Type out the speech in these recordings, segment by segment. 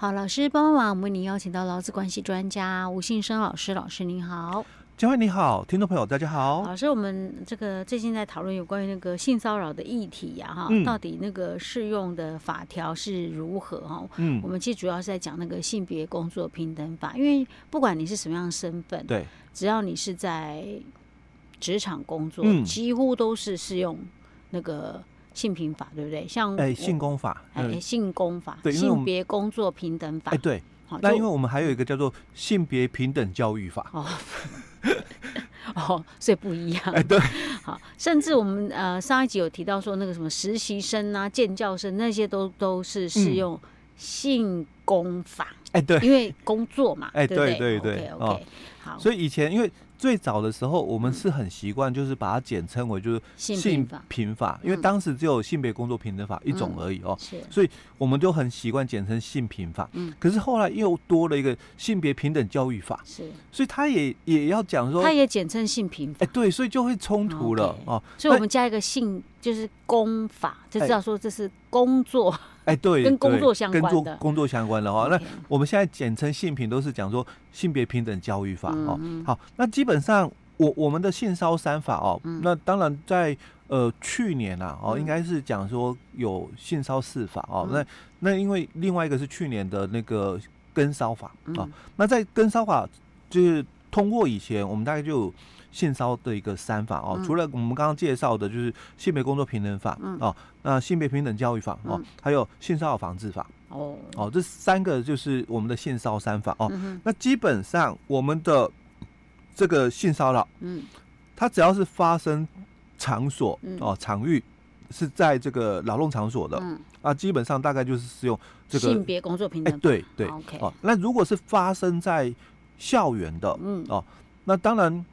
好，老师帮帮忙，我们为您邀请到劳资关系专家吴信生老师，老师您好。嘉惠你好，听众朋友大家好。老师，我们这个最近在讨论有关于那个性骚扰的议题呀，哈，到底那个适用的法条是如何哈？嗯，我们其实主要是在讲那个性别工作平等法，因为不管你是什么样的身份，对，只要你是在职场工作，嗯，几乎都是适用那个性平法，对不对？像哎，性工法，哎，性工法，对，性别工作平等法，哎，对。那因为我们还有一个叫做性别平等教育法。哦。哦，所以不一样。哎，对，好，甚至我们呃上一集有提到说，那个什么实习生啊、建教生那些都都是适用性工法。哎，对，因为工作嘛。哎，对对对，OK OK，好。所以以前因为。最早的时候，我们是很习惯，就是把它简称为就是性平法，因为当时只有性别工作平等法一种而已哦，所以我们就很习惯简称性平法。嗯。可是后来又多了一个性别平等教育法，是，所以他也也要讲说，他也简称性平法。哎，对，所以就会冲突了哦。所以我们加一个性，就是公法，就知道说这是工作。哎，对，跟工作相关的，跟工作相关的哈。那我们现在简称性平，都是讲说性别平等教育法哦。好，那基本上我我们的性骚三法哦，那当然在呃去年啊哦，应该是讲说有性骚四法哦。那那因为另外一个是去年的那个跟骚法啊。那在跟骚法就是通过以前，我们大概就有。性骚的一个三法哦，除了我们刚刚介绍的，就是性别工作平等法哦，那性别平等教育法哦，还有性骚扰防治法哦哦，这三个就是我们的性骚三法哦。那基本上我们的这个性骚扰，嗯，它只要是发生场所哦场域是在这个劳动场所的，嗯啊，基本上大概就是适用这个性别工作平等。对对，OK 哦。那如果是发生在校园的，嗯哦，那当然。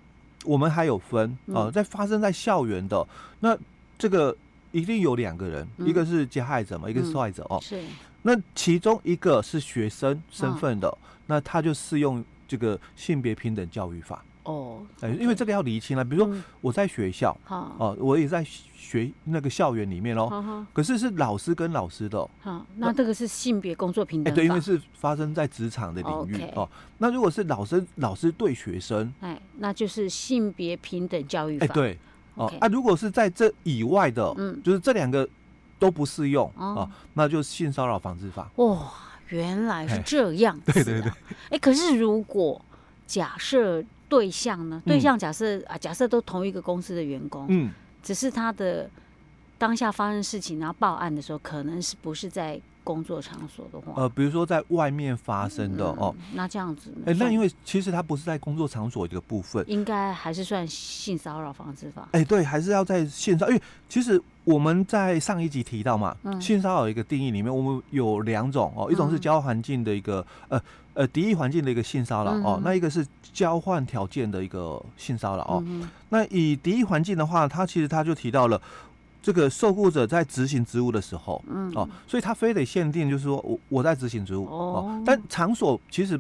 我们还有分啊，在发生在校园的那这个一定有两个人，一个是加害者嘛，一个是受害者哦。是。那其中一个是学生身份的，那他就适用这个性别平等教育法。哦。哎，因为这个要厘清了，比如说我在学校，哦，我也在学那个校园里面喽。可是是老师跟老师的。好，那这个是性别工作平等。对，因为是发生在职场的领域哦。那如果是老师老师对学生，哎。那就是性别平等教育法。哎，对，哦，啊，如果是在这以外的，嗯，就是这两个都不适用啊，那就是性骚扰防治法。哇，原来是这样。对对对。哎，可是如果假设对象呢？对象假设啊，假设都同一个公司的员工，嗯，只是他的当下发生事情，然后报案的时候，可能是不是在。工作场所的话，呃，比如说在外面发生的哦，那这样子，哎，那因为其实它不是在工作场所一个部分，应该还是算性骚扰防治法。哎，对，还是要在线上，因为其实我们在上一集提到嘛，性骚扰一个定义里面，我们有两种哦，一种是交换环境的一个呃呃敌意环境的一个性骚扰哦，那一个是交换条件的一个性骚扰哦。那以敌意环境的话，它其实它就提到了。这个受雇者在执行职务的时候，嗯。哦，所以他非得限定，就是说我我在执行职务哦，但场所其实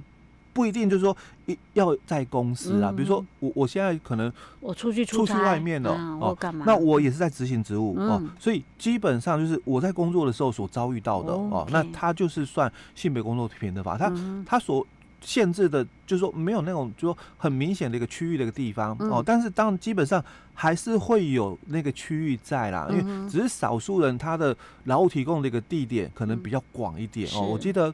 不一定，就是说一要在公司啊，比如说我我现在可能我出去出去外面了哦，那我也是在执行职务哦，所以基本上就是我在工作的时候所遭遇到的哦，那他就是算性别工作平等法，他他所。限制的，就是说没有那种，就说很明显的一个区域的一个地方哦，但是当基本上还是会有那个区域在啦，因为只是少数人他的劳务提供的一个地点可能比较广一点哦。我记得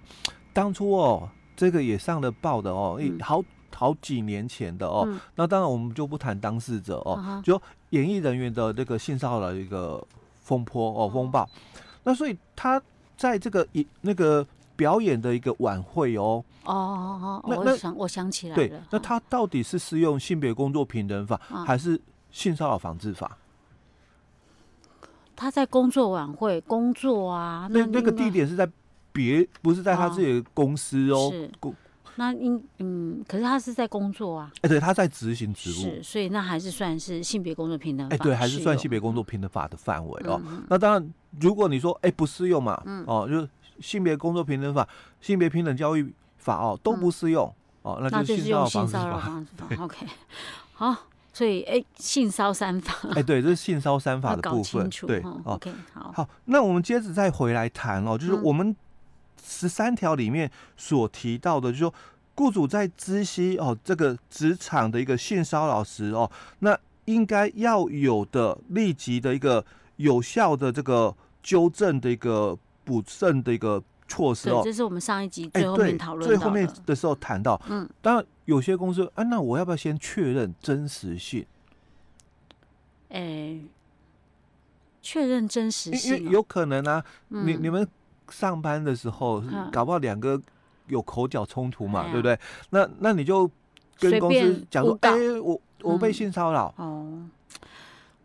当初哦，这个也上了报的哦，好好几年前的哦。那当然我们就不谈当事者哦，就演艺人员的这个性骚扰的一个风波哦风暴。那所以他在这个一那个。表演的一个晚会哦哦哦哦，我想我想起来了，对，那他到底是适用性别工作平等法还是性骚扰防治法？他在工作晚会工作啊，那那个地点是在别，不是在他自己的公司哦。是，那应嗯，可是他是在工作啊。哎，对，他在执行职务，是，所以那还是算是性别工作平等法。哎，对，还是算性别工作平等法的范围哦。那当然，如果你说哎不适用嘛，哦，就是。性别工作平等法、性别平等教育法哦都不适用、嗯、哦，那就是性骚扰防治法。OK，好，所以哎，性骚三法，哎，对，这是性骚三法的部分。对，哦，OK，好，好，那我们接着再回来谈哦，就是我们十三条里面所提到的，就是说雇主在知悉哦这个职场的一个性骚扰时哦，那应该要有的立即的一个有效的这个纠正的一个补肾的一个措施哦。这是我们上一集最后面讨论、欸、最后面的时候谈到。嗯，当然有些公司，啊，那我要不要先确认真实性？哎、欸，确认真实性、哦，因为有可能啊，嗯、你你们上班的时候，搞不好两个有口角冲突嘛，嗯、对不对？那那你就跟公司讲说，哎、欸，我。我被性骚扰、嗯、哦，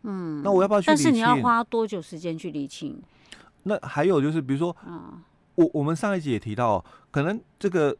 嗯，那我要不要去？但是你要花多久时间去理清？那还有就是，比如说，嗯、我我们上一集也提到，可能这个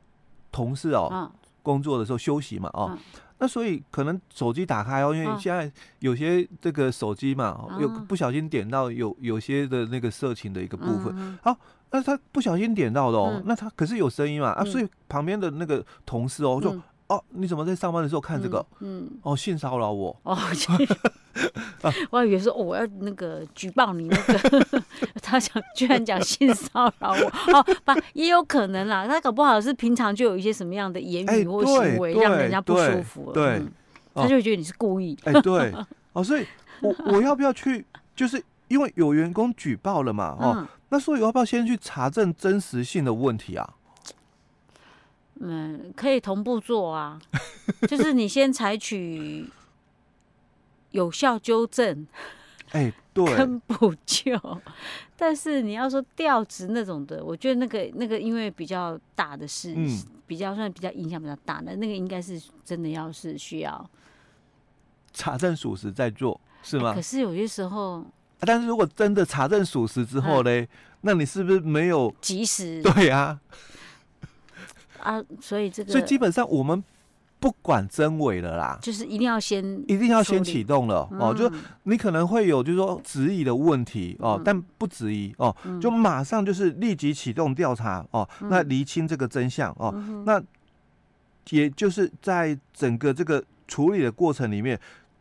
同事哦，嗯、工作的时候休息嘛，哦，嗯、那所以可能手机打开哦，因为现在有些这个手机嘛，嗯、有不小心点到有有些的那个色情的一个部分，嗯、好，那他不小心点到的哦，嗯、那他可是有声音嘛，嗯、啊，所以旁边的那个同事哦，就。嗯。哦，你怎么在上班的时候看这个？嗯，嗯。哦，性骚扰我。哦，我还以为说，哦，我要那个举报你那个，他想居然讲性骚扰我。哦，不，也有可能啦，他搞不好是平常就有一些什么样的言语或行为让人家不舒服了。对，嗯、他就会觉得你是故意。哎，对。哦，所以我我 要不要去？就是因为有员工举报了嘛。哦，嗯、那所以我要不要先去查证真实性的问题啊？嗯，可以同步做啊，就是你先采取有效纠正，哎、欸，对，跟补救。但是你要说调职那种的，我觉得那个那个因为比较大的事，嗯、比较算比较影响比较大的，那个应该是真的要是需要查证属实再做，是吗？欸、可是有些时候、啊，但是如果真的查证属实之后嘞，嗯、那你是不是没有及时？对啊。啊，所以这个，所以基本上我们不管真伪了啦，就是一定要先，一定要先启动了、嗯、哦。就你可能会有，就是说质疑的问题哦，嗯、但不质疑哦，嗯、就马上就是立即启动调查哦，嗯、那厘清这个真相哦，嗯、那也就是在整个这个处理的过程里面。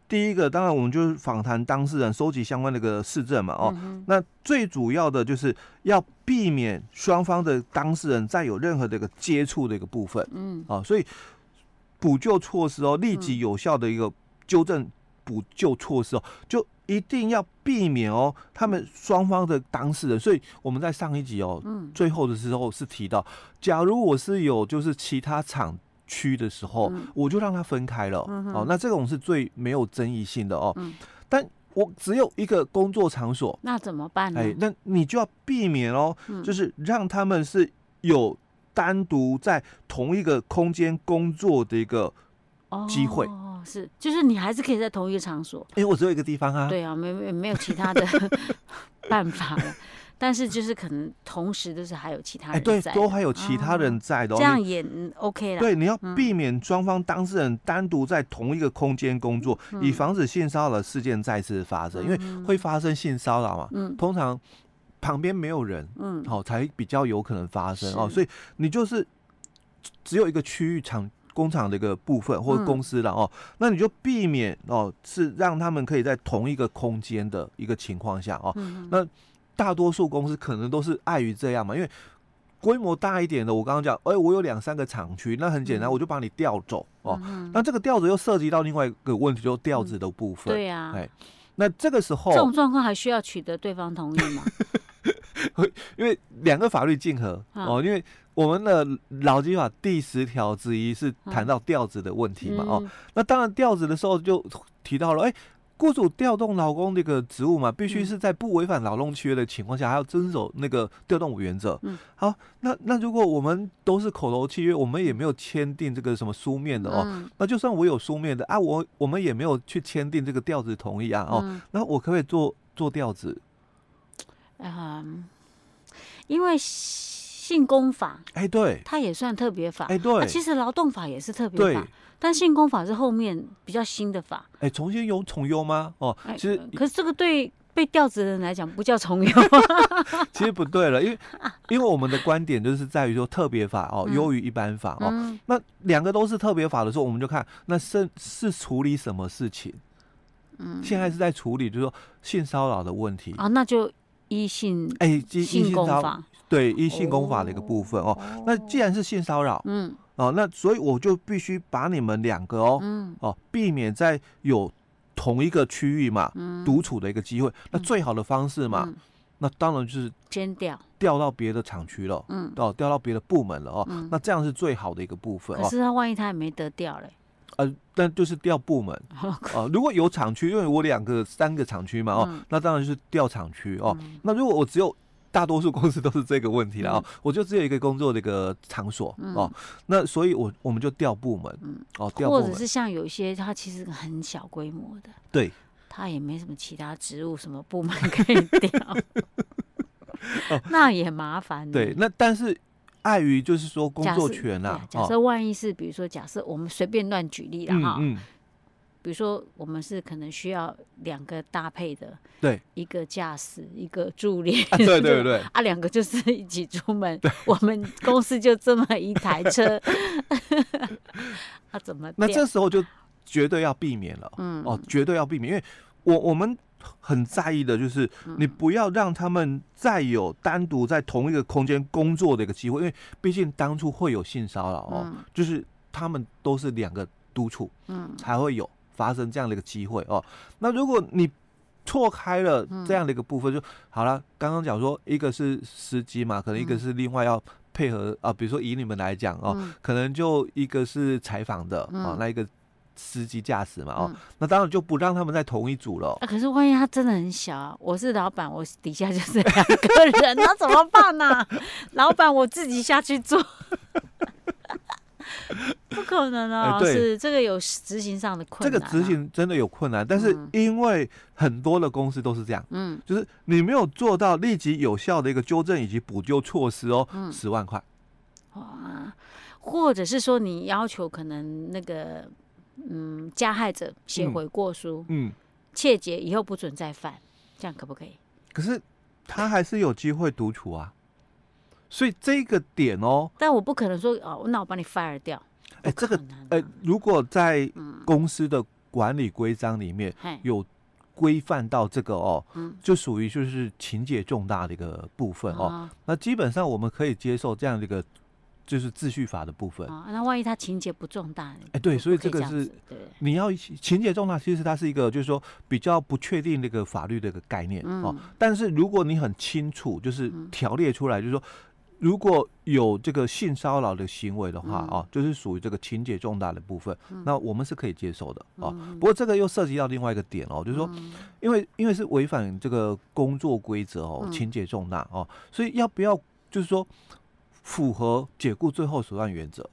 第一个，当然我们就是访谈当事人，收集相关的个市政嘛，哦，嗯、那最主要的就是要避免双方的当事人再有任何的一个接触的一个部分，嗯，啊，所以补救措施哦，立即有效的一个纠正补救措施哦，就一定要避免哦，他们双方的当事人，所以我们在上一集哦，嗯，最后的时候是提到，假如我是有就是其他厂。区的时候，嗯、我就让他分开了。哦，那这种是最没有争议性的哦。嗯、但我只有一个工作场所，那怎么办呢？哎，那你就要避免哦，嗯、就是让他们是有单独在同一个空间工作的一个机会。哦，是，就是你还是可以在同一个场所。哎，我只有一个地方啊。对啊，没没没有其他的 办法了。但是就是可能同时都是还有其他人在，对，都还有其他人在的，这样也 OK 了。对，你要避免双方当事人单独在同一个空间工作，以防止性骚扰事件再次发生。因为会发生性骚扰嘛，嗯通常旁边没有人，嗯，好才比较有可能发生哦。所以你就是只有一个区域厂工厂的一个部分或者公司了哦，那你就避免哦，是让他们可以在同一个空间的一个情况下哦，那。大多数公司可能都是碍于这样嘛，因为规模大一点的，我刚刚讲，哎，我有两三个厂区，那很简单，我就把你调走哦。那这个调子又涉及到另外一个问题，就调子的部分。对呀，哎，那这个时候这种状况还需要取得对方同意吗？因为两个法律竞合哦，因为我们的劳基法第十条之一是谈到调职的问题嘛，哦，那当然调职的时候就提到了，哎。雇主调动劳工这个职务嘛，必须是在不违反劳动契约的情况下，还要遵守那个调动原则。嗯，好，那那如果我们都是口头契约，我们也没有签订这个什么书面的哦，嗯、那就算我有书面的啊，我我们也没有去签订这个调职同意啊哦，嗯、那我可不可以做做调职？嗯，因为性工法，哎、欸，对，它也算特别法，哎、欸，对，啊、其实劳动法也是特别法。但性工法是后面比较新的法，哎、欸，重新有重优吗？哦，其实、欸、可是这个对被调职的人来讲不叫重优，其实不对了，因为因为我们的观点就是在于说特别法哦优于一般法哦，嗯、那两个都是特别法的时候，我们就看那是是处理什么事情，嗯，现在是在处理就是说性骚扰的问题。啊，那就依性哎，性工法对依性功法的一个部分哦。哦那既然是性骚扰，嗯，哦，那所以我就必须把你们两个哦，嗯，哦，避免在有同一个区域嘛，嗯，独处的一个机会。那最好的方式嘛，嗯、那当然就是先调调到别的厂区了，嗯，哦，调到别的部门了哦。嗯、那这样是最好的一个部分。可是他万一他也没得调嘞？呃，但就是调部门 哦、呃。如果有厂区，因为我两个、三个厂区嘛，哦，嗯、那当然就是调厂区哦。嗯、那如果我只有大多数公司都是这个问题了哦，嗯、我就只有一个工作的一个场所、嗯、哦。那所以我，我我们就调部门，嗯，哦，调。或者是像有一些，它其实很小规模的，对，它也没什么其他职务，什么部门可以调，哦、那也麻烦。对，那但是。碍于就是说工作权呐，假设万一是比如说假设我们随便乱举例了哈，嗯，比如说我们是可能需要两个搭配的，对，一个驾驶一个助理，对对对，啊两个就是一起出门，我们公司就这么一台车，啊怎么？那这时候就绝对要避免了，嗯。哦，绝对要避免，因为我我们。很在意的就是，你不要让他们再有单独在同一个空间工作的一个机会，因为毕竟当初会有性骚扰哦，就是他们都是两个督促，嗯，才会有发生这样的一个机会哦。那如果你错开了这样的一个部分，就好了。刚刚讲说，一个是司机嘛，可能一个是另外要配合啊，比如说以你们来讲哦，可能就一个是采访的啊，那一个。司机驾驶嘛，哦，嗯、那当然就不让他们在同一组了。啊、可是万一他真的很小，我是老板，我底下就是两个人，那怎么办呢、啊？老板，我自己下去做，不可能啊！欸、是这个有执行上的困难、啊。这个执行真的有困难，但是因为很多的公司都是这样，嗯，就是你没有做到立即有效的一个纠正以及补救措施哦，嗯、十万块。哇，或者是说你要求可能那个。嗯，加害者写悔过书，嗯，切结以后不准再犯，这样可不可以？可是他还是有机会独处啊，所以这个点哦，但我不可能说哦，那我把你 fire 掉。哎，这个哎，如果在公司的管理规章里面有规范到这个哦，嗯，就属于就是情节重大的一个部分哦，那基本上我们可以接受这样的一个。就是秩序法的部分。啊，那万一他情节不重大？哎，欸、对，所以这个是，你要情节重大，其实它是一个，就是说比较不确定那个法律的一个概念哦。嗯、但是如果你很清楚，就是条列出来，就是说如果有这个性骚扰的行为的话，哦、嗯，就是属于这个情节重大的部分，嗯、那我们是可以接受的啊。不过这个又涉及到另外一个点哦，就是说，因为因为是违反这个工作规则哦，情节重大哦，所以要不要就是说？符合解雇最后手段原则，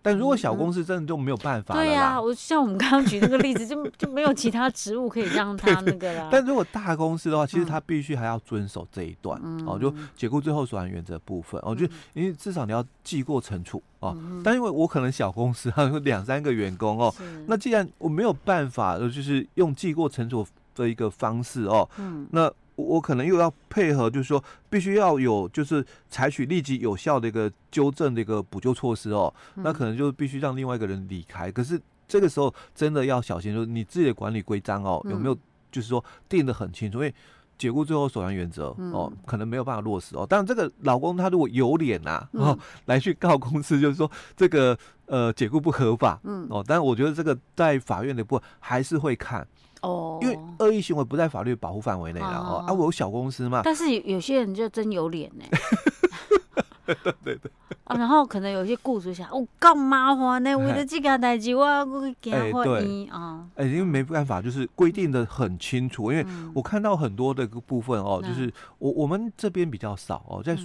但如果小公司真的就没有办法了。对呀，我像我们刚刚举那个例子，就 就没有其他职务可以让他那个了。但如果大公司的话，其实他必须还要遵守这一段哦，就解雇最后手段原则部分哦，就因为至少你要记过惩处哦。但因为我可能小公司还有两三个员工哦，那既然我没有办法，就是用记过惩处的一个方式哦，那。我可能又要配合，就是说必须要有，就是采取立即有效的一个纠正的一个补救措施哦。那可能就必须让另外一个人离开。可是这个时候真的要小心，就是你自己的管理规章哦，有没有就是说定的很清楚？因为解雇最后手段原则哦，可能没有办法落实哦。当然，这个老公他如果有脸呐哦，来去告公司，就是说这个呃解雇不合法，嗯哦。但是我觉得这个在法院的部分还是会看。哦，因为恶意行为不在法律保护范围内了哦。啊，我有小公司嘛。但是有有些人就真有脸呢。对对对。啊，然后可能有些雇主想，哦，干麻烦呢，为了这个代志，我要给他换衣啊。哎，因为没办法，就是规定的很清楚。因为我看到很多的个部分哦，就是我我们这边比较少哦，在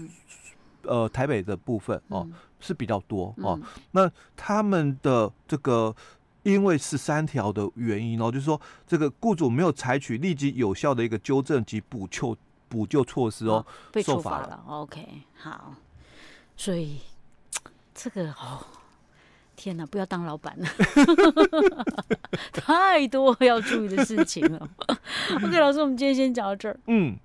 呃台北的部分哦是比较多哦。那他们的这个。因为十三条的原因哦，就是说这个雇主没有采取立即有效的一个纠正及补救补救措施哦，被处罚了。OK，好，所以 这个哦，天哪，不要当老板了，太多要注意的事情了。OK，老师，我们今天先讲到这儿。嗯。